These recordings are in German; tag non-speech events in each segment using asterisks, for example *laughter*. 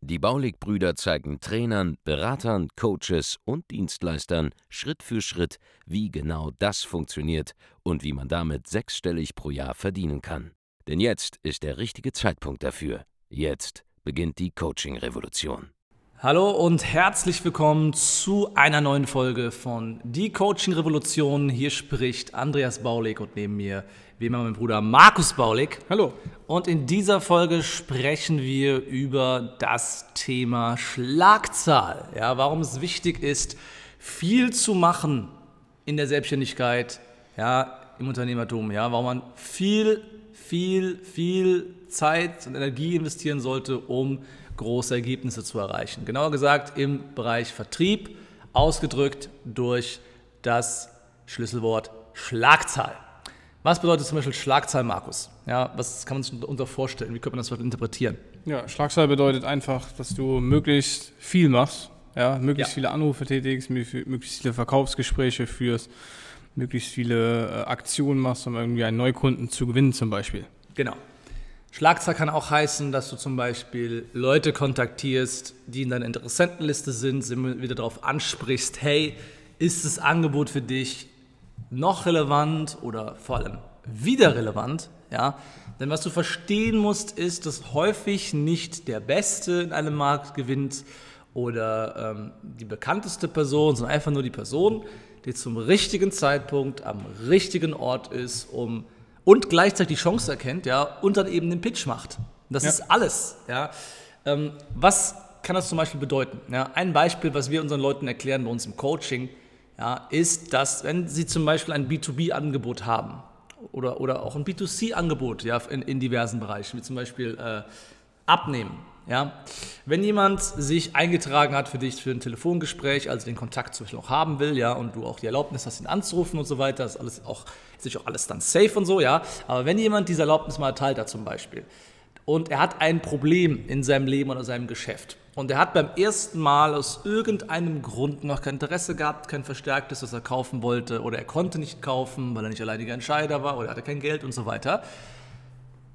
Die Baulig-Brüder zeigen Trainern, Beratern, Coaches und Dienstleistern Schritt für Schritt, wie genau das funktioniert und wie man damit sechsstellig pro Jahr verdienen kann. Denn jetzt ist der richtige Zeitpunkt dafür. Jetzt beginnt die Coaching-Revolution. Hallo und herzlich willkommen zu einer neuen Folge von Die Coaching Revolution. Hier spricht Andreas Baulig und neben mir wie immer mein Bruder Markus Baulig. Hallo. Und in dieser Folge sprechen wir über das Thema Schlagzahl. Ja, warum es wichtig ist, viel zu machen in der Selbstständigkeit, ja, im Unternehmertum, ja, warum man viel, viel, viel Zeit und Energie investieren sollte, um große Ergebnisse zu erreichen. Genauer gesagt im Bereich Vertrieb, ausgedrückt durch das Schlüsselwort Schlagzahl. Was bedeutet zum Beispiel Schlagzahl, Markus? Ja, was kann man sich darunter vorstellen? Wie könnte man das interpretieren? Ja, Schlagzahl bedeutet einfach, dass du möglichst viel machst, ja, möglichst ja. viele Anrufe tätigst, möglichst viele Verkaufsgespräche führst, möglichst viele äh, Aktionen machst, um irgendwie einen Neukunden zu gewinnen zum Beispiel. Genau. Schlagzahl kann auch heißen, dass du zum Beispiel Leute kontaktierst, die in deiner Interessentenliste sind, wieder darauf ansprichst, hey, ist das Angebot für dich noch relevant oder vor allem wieder relevant? Ja? Denn was du verstehen musst, ist, dass häufig nicht der Beste in einem Markt gewinnt oder ähm, die bekannteste Person, sondern einfach nur die Person, die zum richtigen Zeitpunkt am richtigen Ort ist, um und gleichzeitig die Chance erkennt, ja, und dann eben den Pitch macht. Das ja. ist alles, ja. Ähm, was kann das zum Beispiel bedeuten? Ja, ein Beispiel, was wir unseren Leuten erklären bei uns im Coaching, ja, ist, dass wenn sie zum Beispiel ein B2B-Angebot haben oder, oder auch ein B2C-Angebot ja, in, in diversen Bereichen, wie zum Beispiel äh, Abnehmen. Ja? Wenn jemand sich eingetragen hat für dich für ein Telefongespräch, also den Kontakt zum Beispiel auch haben will, ja, und du auch die Erlaubnis hast, ihn anzurufen und so weiter, ist alles auch, ist natürlich auch alles dann safe und so, ja. Aber wenn jemand diese Erlaubnis mal erteilt hat zum Beispiel und er hat ein Problem in seinem Leben oder seinem Geschäft und er hat beim ersten Mal aus irgendeinem Grund noch kein Interesse gehabt, kein verstärktes, was er kaufen wollte oder er konnte nicht kaufen, weil er nicht alleiniger Entscheider war oder er hatte kein Geld und so weiter,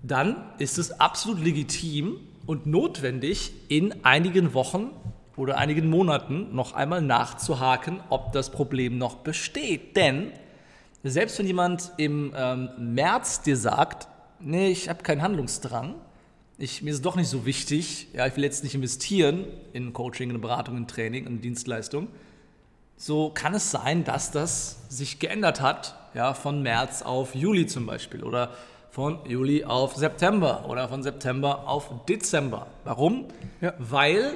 dann ist es absolut legitim, und notwendig, in einigen Wochen oder einigen Monaten noch einmal nachzuhaken, ob das Problem noch besteht. Denn selbst wenn jemand im ähm, März dir sagt, nee, ich habe keinen Handlungsdrang, ich, mir ist es doch nicht so wichtig, ja, ich will jetzt nicht investieren in Coaching, in Beratung, in Training, in Dienstleistung, so kann es sein, dass das sich geändert hat, ja, von März auf Juli zum Beispiel oder von Juli auf September oder von September auf Dezember. Warum? Ja. Weil,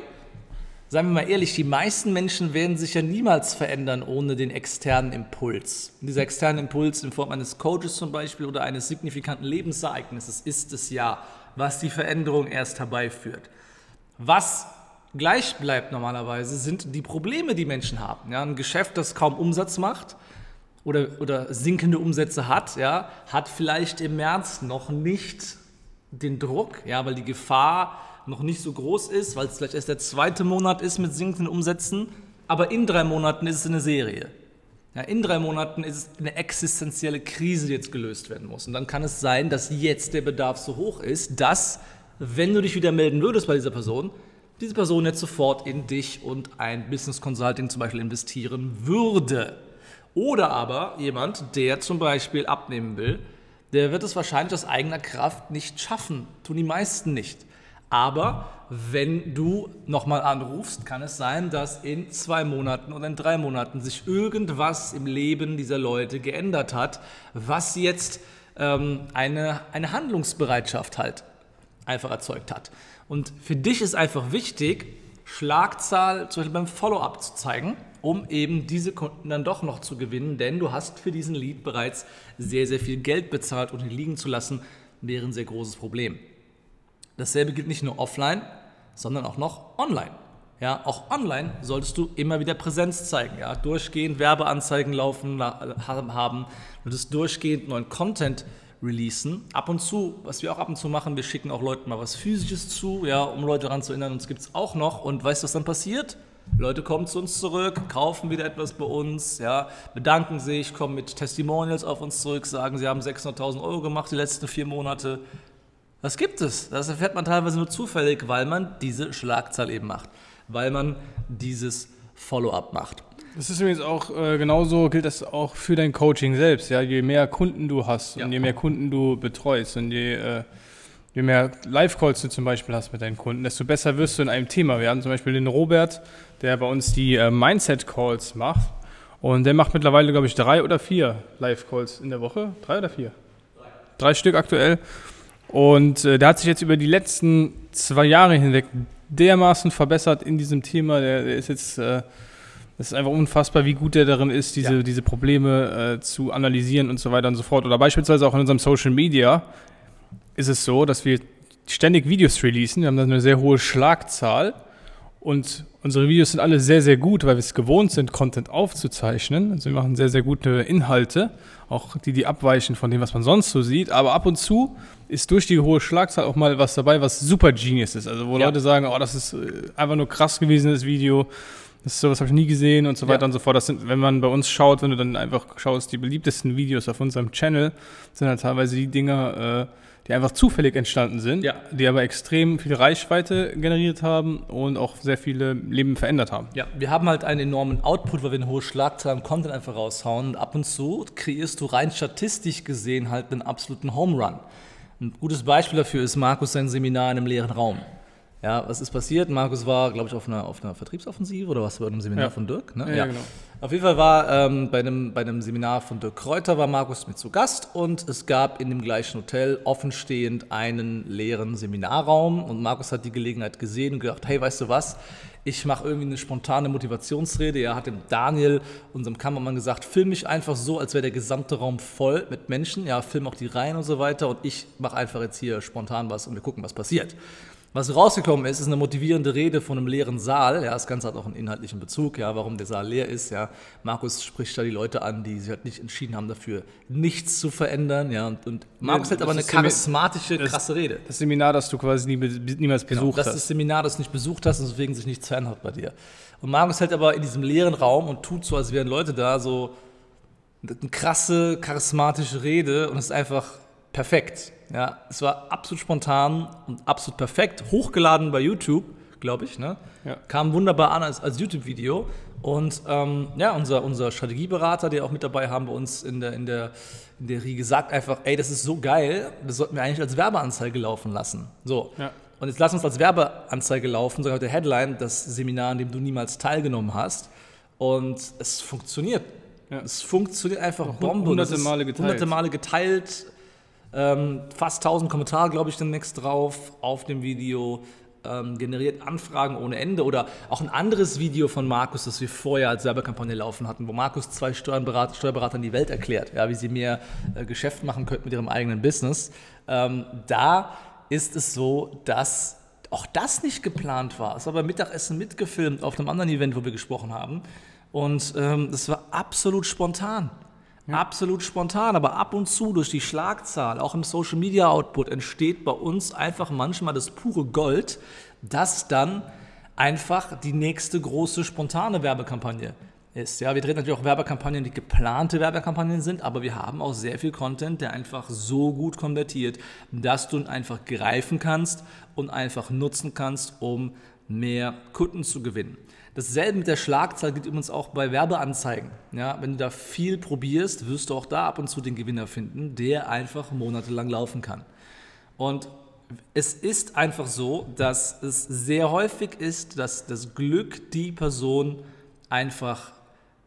seien wir mal ehrlich, die meisten Menschen werden sich ja niemals verändern ohne den externen Impuls. Und dieser externe Impuls in Form eines Coaches zum Beispiel oder eines signifikanten Lebensereignisses ist es ja, was die Veränderung erst herbeiführt. Was gleich bleibt normalerweise, sind die Probleme, die Menschen haben. Ja, ein Geschäft, das kaum Umsatz macht, oder, oder sinkende Umsätze hat, ja, hat vielleicht im März noch nicht den Druck, ja, weil die Gefahr noch nicht so groß ist, weil es vielleicht erst der zweite Monat ist mit sinkenden Umsätzen, aber in drei Monaten ist es eine Serie. Ja, in drei Monaten ist es eine existenzielle Krise, die jetzt gelöst werden muss. Und dann kann es sein, dass jetzt der Bedarf so hoch ist, dass, wenn du dich wieder melden würdest bei dieser Person, diese Person jetzt sofort in dich und ein Business Consulting zum Beispiel investieren würde. Oder aber jemand, der zum Beispiel abnehmen will, der wird es wahrscheinlich aus eigener Kraft nicht schaffen. Tun die meisten nicht. Aber wenn du nochmal anrufst, kann es sein, dass in zwei Monaten oder in drei Monaten sich irgendwas im Leben dieser Leute geändert hat, was jetzt ähm, eine, eine Handlungsbereitschaft halt einfach erzeugt hat. Und für dich ist einfach wichtig, Schlagzahl zum Beispiel beim Follow-up zu zeigen um eben diese Kunden dann doch noch zu gewinnen, denn du hast für diesen Lead bereits sehr, sehr viel Geld bezahlt und ihn liegen zu lassen, wäre ein sehr großes Problem. Dasselbe gilt nicht nur offline, sondern auch noch online. Ja, auch online solltest du immer wieder Präsenz zeigen. Ja, durchgehend Werbeanzeigen laufen haben, du solltest durchgehend neuen Content releasen. Ab und zu, was wir auch ab und zu machen, wir schicken auch Leuten mal was Physisches zu, ja, um Leute daran zu erinnern, uns gibt es auch noch. Und weißt du, was dann passiert? Leute kommen zu uns zurück, kaufen wieder etwas bei uns, ja, bedanken sich, kommen mit Testimonials auf uns zurück, sagen, sie haben 600.000 Euro gemacht die letzten vier Monate. Das gibt es. Das erfährt man teilweise nur zufällig, weil man diese Schlagzahl eben macht, weil man dieses Follow-up macht. Das ist übrigens auch äh, genauso gilt das auch für dein Coaching selbst. Ja, je mehr Kunden du hast ja. und je mehr Kunden du betreust und je, äh, je mehr Live-Calls du zum Beispiel hast mit deinen Kunden, desto besser wirst du in einem Thema. Wir haben zum Beispiel den Robert, der bei uns die äh, Mindset-Calls macht und der macht mittlerweile, glaube ich, drei oder vier Live-Calls in der Woche. Drei oder vier? Drei, drei Stück aktuell. Und äh, der hat sich jetzt über die letzten zwei Jahre hinweg dermaßen verbessert in diesem Thema. Der, der ist jetzt äh, es ist einfach unfassbar, wie gut er darin ist, diese, ja. diese Probleme äh, zu analysieren und so weiter und so fort. Oder beispielsweise auch in unserem Social Media ist es so, dass wir ständig Videos releasen. Wir haben da eine sehr hohe Schlagzahl und unsere Videos sind alle sehr, sehr gut, weil wir es gewohnt sind, Content aufzuzeichnen. Also wir machen sehr, sehr gute Inhalte, auch die, die abweichen von dem, was man sonst so sieht. Aber ab und zu ist durch die hohe Schlagzahl auch mal was dabei, was super genius ist. Also wo ja. Leute sagen, oh, das ist äh, einfach nur krass gewesen, das Video das ist sowas habe ich nie gesehen und so weiter ja. und so fort. Das sind, wenn man bei uns schaut, wenn du dann einfach schaust, die beliebtesten Videos auf unserem Channel sind halt teilweise die Dinger, äh, die einfach zufällig entstanden sind, ja. die aber extrem viel Reichweite generiert haben und auch sehr viele Leben verändert haben. Ja, wir haben halt einen enormen Output, weil wir eine hohe Schlagzahl an Content einfach raushauen. Und ab und zu kreierst du rein statistisch gesehen halt einen absoluten Home Run. Ein gutes Beispiel dafür ist Markus sein Seminar in einem leeren Raum. Ja, was ist passiert? Markus war, glaube ich, auf einer, auf einer Vertriebsoffensive oder was bei einem Seminar ja. von Dirk. Ne? Ja, ja, genau. Auf jeden Fall war ähm, bei, einem, bei einem Seminar von Dirk Kräuter war Markus mit zu Gast und es gab in dem gleichen Hotel offenstehend einen leeren Seminarraum und Markus hat die Gelegenheit gesehen und gedacht, hey, weißt du was? Ich mache irgendwie eine spontane Motivationsrede. Er hat dem Daniel, unserem Kameramann, gesagt, film mich einfach so, als wäre der gesamte Raum voll mit Menschen. Ja, film auch die Reihen und so weiter und ich mache einfach jetzt hier spontan was und wir gucken, was passiert. Was rausgekommen ist, ist eine motivierende Rede von einem leeren Saal. Ja, das Ganze hat auch einen inhaltlichen Bezug, ja, warum der Saal leer ist. Ja. Markus spricht da die Leute an, die sich halt nicht entschieden haben, dafür nichts zu verändern. Ja. Und, und Markus ja, hält aber eine charismatische, das, krasse Rede. Das Seminar, das du quasi nie, niemals genau, besucht genau, das hast. Das Seminar, das du nicht besucht hast und deswegen sich nichts verändert bei dir. Und Markus hält aber in diesem leeren Raum und tut so, als wären Leute da, so eine krasse, charismatische Rede und es ist einfach perfekt. Ja, es war absolut spontan und absolut perfekt. Hochgeladen bei YouTube, glaube ich. Ne? Ja. Kam wunderbar an als, als YouTube-Video. Und ähm, ja, unser, unser Strategieberater, der auch mit dabei haben bei uns in der, in, der, in der Riege, sagt einfach, ey, das ist so geil, das sollten wir eigentlich als Werbeanzeige laufen lassen. So. Ja. Und jetzt lass uns als Werbeanzeige laufen, sogar mit der Headline, das Seminar, an dem du niemals teilgenommen hast. Und es funktioniert. Ja. Es funktioniert einfach Bombe. Hunderte Male geteilt. Hunderte Male geteilt ähm, fast 1000 Kommentare, glaube ich, demnächst drauf auf dem Video. Ähm, generiert Anfragen ohne Ende. Oder auch ein anderes Video von Markus, das wir vorher als Werbekampagne laufen hatten, wo Markus zwei Steuerberater, Steuerberatern die Welt erklärt, ja, wie sie mehr äh, Geschäft machen könnten mit ihrem eigenen Business. Ähm, da ist es so, dass auch das nicht geplant war. Es war beim Mittagessen mitgefilmt auf einem anderen Event, wo wir gesprochen haben. Und ähm, das war absolut spontan. Absolut spontan, aber ab und zu durch die Schlagzahl, auch im Social Media Output, entsteht bei uns einfach manchmal das pure Gold, das dann einfach die nächste große spontane Werbekampagne ist. Ja, wir drehen natürlich auch Werbekampagnen, die geplante Werbekampagnen sind, aber wir haben auch sehr viel Content, der einfach so gut konvertiert, dass du ihn einfach greifen kannst und einfach nutzen kannst, um mehr Kunden zu gewinnen. Dasselbe mit der Schlagzahl gilt übrigens auch bei Werbeanzeigen. Ja, wenn du da viel probierst, wirst du auch da ab und zu den Gewinner finden, der einfach monatelang laufen kann. Und es ist einfach so, dass es sehr häufig ist, dass das Glück die Person einfach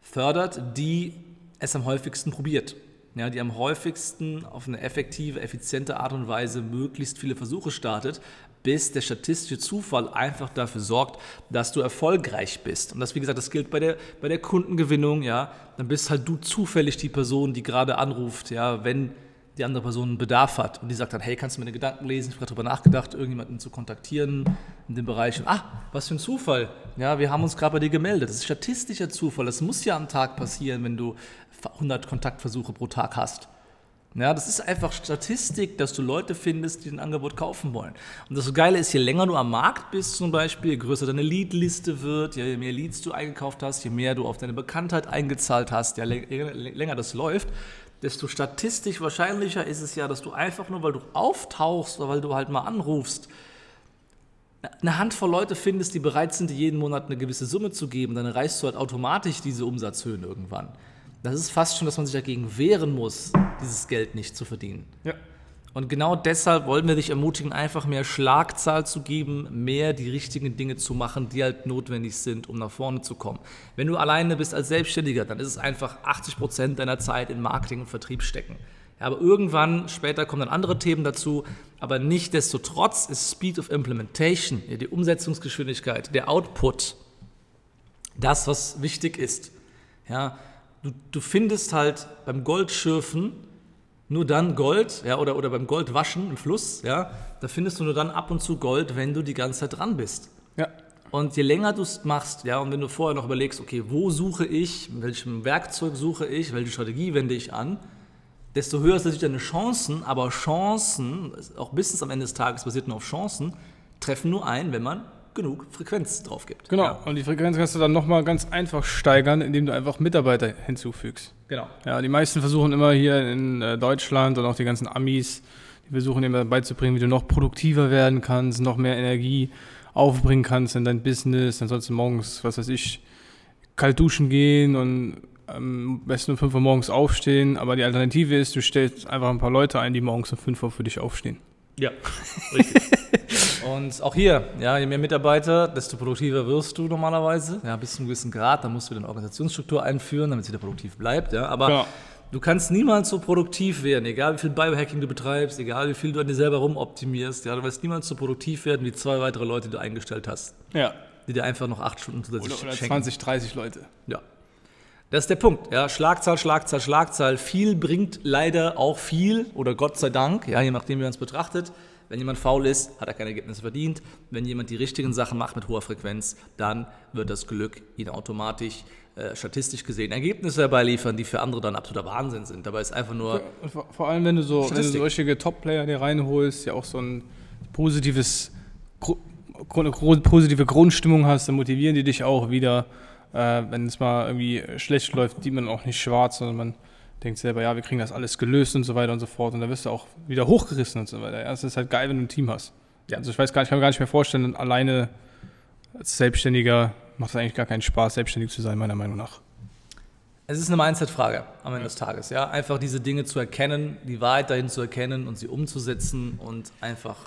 fördert, die es am häufigsten probiert. Ja, die am häufigsten auf eine effektive, effiziente Art und Weise möglichst viele Versuche startet, bis der statistische Zufall einfach dafür sorgt, dass du erfolgreich bist. Und das, wie gesagt, das gilt bei der, bei der Kundengewinnung, ja. Dann bist halt du zufällig die Person, die gerade anruft, ja, wenn die andere Person einen Bedarf hat und die sagt dann, hey, kannst du meine Gedanken lesen? Ich habe darüber nachgedacht, irgendjemanden zu kontaktieren in dem Bereich. Und, ah, was für ein Zufall. Ja, wir haben uns gerade bei dir gemeldet. Das ist statistischer Zufall. Das muss ja am Tag passieren, wenn du 100 Kontaktversuche pro Tag hast. Ja, das ist einfach Statistik, dass du Leute findest, die ein Angebot kaufen wollen. Und das Geile ist, je länger du am Markt bist zum Beispiel, je größer deine Leadliste wird, je mehr Leads du eingekauft hast, je mehr du auf deine Bekanntheit eingezahlt hast, je länger das läuft, desto statistisch wahrscheinlicher ist es ja, dass du einfach nur, weil du auftauchst oder weil du halt mal anrufst, eine Handvoll Leute findest, die bereit sind, dir jeden Monat eine gewisse Summe zu geben, dann erreichst du halt automatisch diese Umsatzhöhen irgendwann. Das ist fast schon, dass man sich dagegen wehren muss, dieses Geld nicht zu verdienen. Ja. Und genau deshalb wollen wir dich ermutigen, einfach mehr Schlagzahl zu geben, mehr die richtigen Dinge zu machen, die halt notwendig sind, um nach vorne zu kommen. Wenn du alleine bist als Selbstständiger, dann ist es einfach 80 Prozent deiner Zeit in Marketing und Vertrieb stecken. Ja, aber irgendwann, später kommen dann andere Themen dazu. Aber nichtdestotrotz ist Speed of Implementation, die Umsetzungsgeschwindigkeit, der Output, das, was wichtig ist. Ja, du, du findest halt beim Goldschürfen nur dann Gold, ja, oder, oder beim Goldwaschen im Fluss, ja, da findest du nur dann ab und zu Gold, wenn du die ganze Zeit dran bist. Ja. Und je länger du es machst, ja, und wenn du vorher noch überlegst, okay, wo suche ich, welchem Werkzeug suche ich, welche Strategie wende ich an, desto höher sind deine Chancen, aber Chancen, auch bis am Ende des Tages basiert nur auf Chancen, treffen nur ein, wenn man genug Frequenz drauf gibt. Genau, ja. und die Frequenz kannst du dann nochmal ganz einfach steigern, indem du einfach Mitarbeiter hinzufügst. Genau. Ja, die meisten versuchen immer hier in äh, Deutschland und auch die ganzen Amis, die versuchen immer beizubringen, wie du noch produktiver werden kannst, noch mehr Energie aufbringen kannst in dein Business, dann sollst du morgens, was weiß ich, kalt duschen gehen und am besten um 5 Uhr morgens aufstehen, aber die Alternative ist, du stellst einfach ein paar Leute ein, die morgens um 5 Uhr für dich aufstehen. Ja, *laughs* richtig. Und auch hier, ja, je mehr Mitarbeiter, desto produktiver wirst du normalerweise. Ja, bis zu einem gewissen Grad, dann musst du wieder eine Organisationsstruktur einführen, damit es wieder produktiv bleibt. Ja. Aber ja. du kannst niemals so produktiv werden, egal wie viel Biohacking du betreibst, egal wie viel du an dir selber rumoptimierst. Ja, du wirst niemals so produktiv werden wie zwei weitere Leute, die du eingestellt hast. Ja. Die dir einfach noch acht Stunden zusätzlich oder, oder schenken. 20, 30 Leute. Ja. Das ist der Punkt. Ja, Schlagzahl, Schlagzahl, Schlagzahl. Viel bringt leider auch viel oder Gott sei Dank, ja, je nachdem, wie man es betrachtet. Wenn jemand faul ist, hat er keine Ergebnisse verdient. Wenn jemand die richtigen Sachen macht mit hoher Frequenz, dann wird das Glück ihn automatisch äh, statistisch gesehen Ergebnisse herbeiliefern, die für andere dann absoluter Wahnsinn sind. Dabei ist einfach nur. Vor, vor allem, wenn du so wenn du solche Top-Player dir reinholst, ja auch so ein positives, positive Grundstimmung hast, dann motivieren die dich auch wieder. Äh, wenn es mal irgendwie schlecht läuft, sieht man auch nicht schwarz, sondern man denkt selber, ja, wir kriegen das alles gelöst und so weiter und so fort. Und da wirst du auch wieder hochgerissen und so weiter. Ja, es ist halt geil, wenn du ein Team hast. Ja. Also ich weiß gar nicht, ich kann mir gar nicht mehr vorstellen, alleine als Selbstständiger macht es eigentlich gar keinen Spaß, selbstständig zu sein, meiner Meinung nach. Es ist eine Mindset-Frage am Ende des Tages, ja. Einfach diese Dinge zu erkennen, die Wahrheit dahin zu erkennen und sie umzusetzen und einfach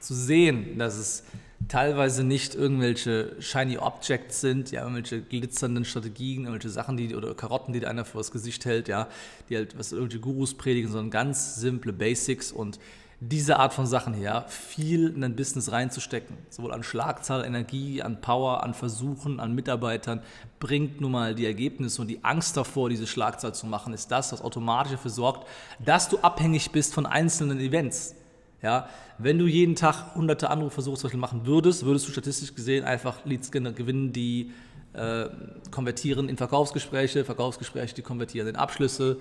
zu sehen, dass es teilweise nicht irgendwelche shiny Objects sind, ja, irgendwelche glitzernden Strategien, irgendwelche Sachen, die oder Karotten, die einer vor das Gesicht hält, ja, die halt was irgendwelche Gurus predigen, sondern ganz simple Basics und diese Art von Sachen hier, viel in ein Business reinzustecken, sowohl an Schlagzahl, Energie, an Power, an Versuchen, an Mitarbeitern, bringt nun mal die Ergebnisse und die Angst davor, diese Schlagzahl zu machen, ist das, was automatisch dafür sorgt, dass du abhängig bist von einzelnen Events. Ja, wenn du jeden Tag hunderte Anrufversuche machen würdest, würdest du statistisch gesehen einfach Leads gewinnen, die äh, konvertieren in Verkaufsgespräche, Verkaufsgespräche, die konvertieren in Abschlüsse,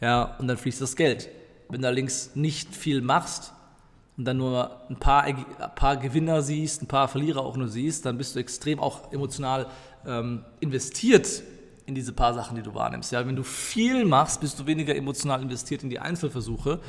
ja, und dann fließt das Geld. Wenn du allerdings nicht viel machst und dann nur ein paar, ein paar Gewinner siehst, ein paar Verlierer auch nur siehst, dann bist du extrem auch emotional ähm, investiert in diese paar Sachen, die du wahrnimmst. Ja, wenn du viel machst, bist du weniger emotional investiert in die Einzelversuche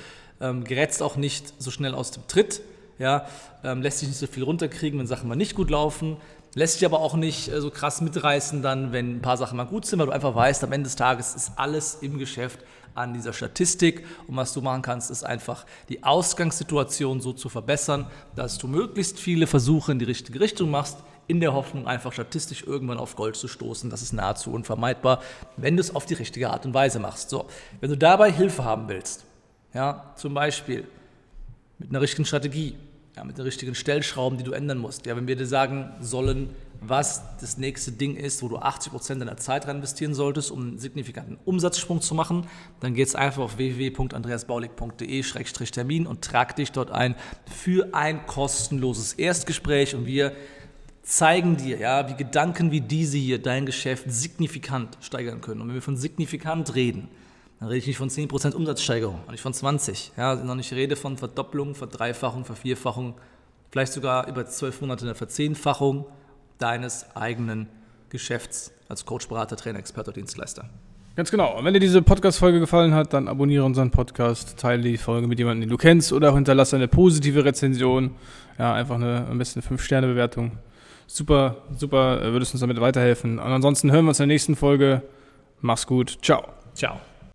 ähm, gerätst auch nicht so schnell aus dem Tritt, ja, ähm, lässt sich nicht so viel runterkriegen, wenn Sachen mal nicht gut laufen, lässt sich aber auch nicht äh, so krass mitreißen dann, wenn ein paar Sachen mal gut sind, weil du einfach weißt, am Ende des Tages ist alles im Geschäft an dieser Statistik und was du machen kannst, ist einfach die Ausgangssituation so zu verbessern, dass du möglichst viele Versuche in die richtige Richtung machst, in der Hoffnung, einfach statistisch irgendwann auf Gold zu stoßen. Das ist nahezu unvermeidbar, wenn du es auf die richtige Art und Weise machst. So, wenn du dabei Hilfe haben willst, ja, zum Beispiel mit einer richtigen Strategie, ja, mit den richtigen Stellschrauben, die du ändern musst. Ja, wenn wir dir sagen sollen, was das nächste Ding ist, wo du 80% deiner Zeit rein investieren solltest, um einen signifikanten Umsatzsprung zu machen, dann geht's einfach auf www.andreasbaulig.de-termin und trag dich dort ein für ein kostenloses Erstgespräch und wir zeigen dir, ja, wie Gedanken wie diese hier dein Geschäft signifikant steigern können. Und wenn wir von signifikant reden, dann rede ich nicht von 10% Umsatzsteigerung, und nicht von 20. Ja, sondern ich rede von Verdopplung, Verdreifachung, Vervierfachung, vielleicht sogar über zwölf Monate eine Verzehnfachung deines eigenen Geschäfts als Coach, Berater, Trainer, Experte oder Dienstleister. Ganz genau. Und wenn dir diese Podcast-Folge gefallen hat, dann abonniere unseren Podcast, teile die Folge mit jemandem, den du kennst oder hinterlasse eine positive Rezension. Ja, einfach eine, am besten eine 5-Sterne-Bewertung. Super, super, äh, würdest uns damit weiterhelfen. Und ansonsten hören wir uns in der nächsten Folge. Mach's gut. Ciao. Ciao.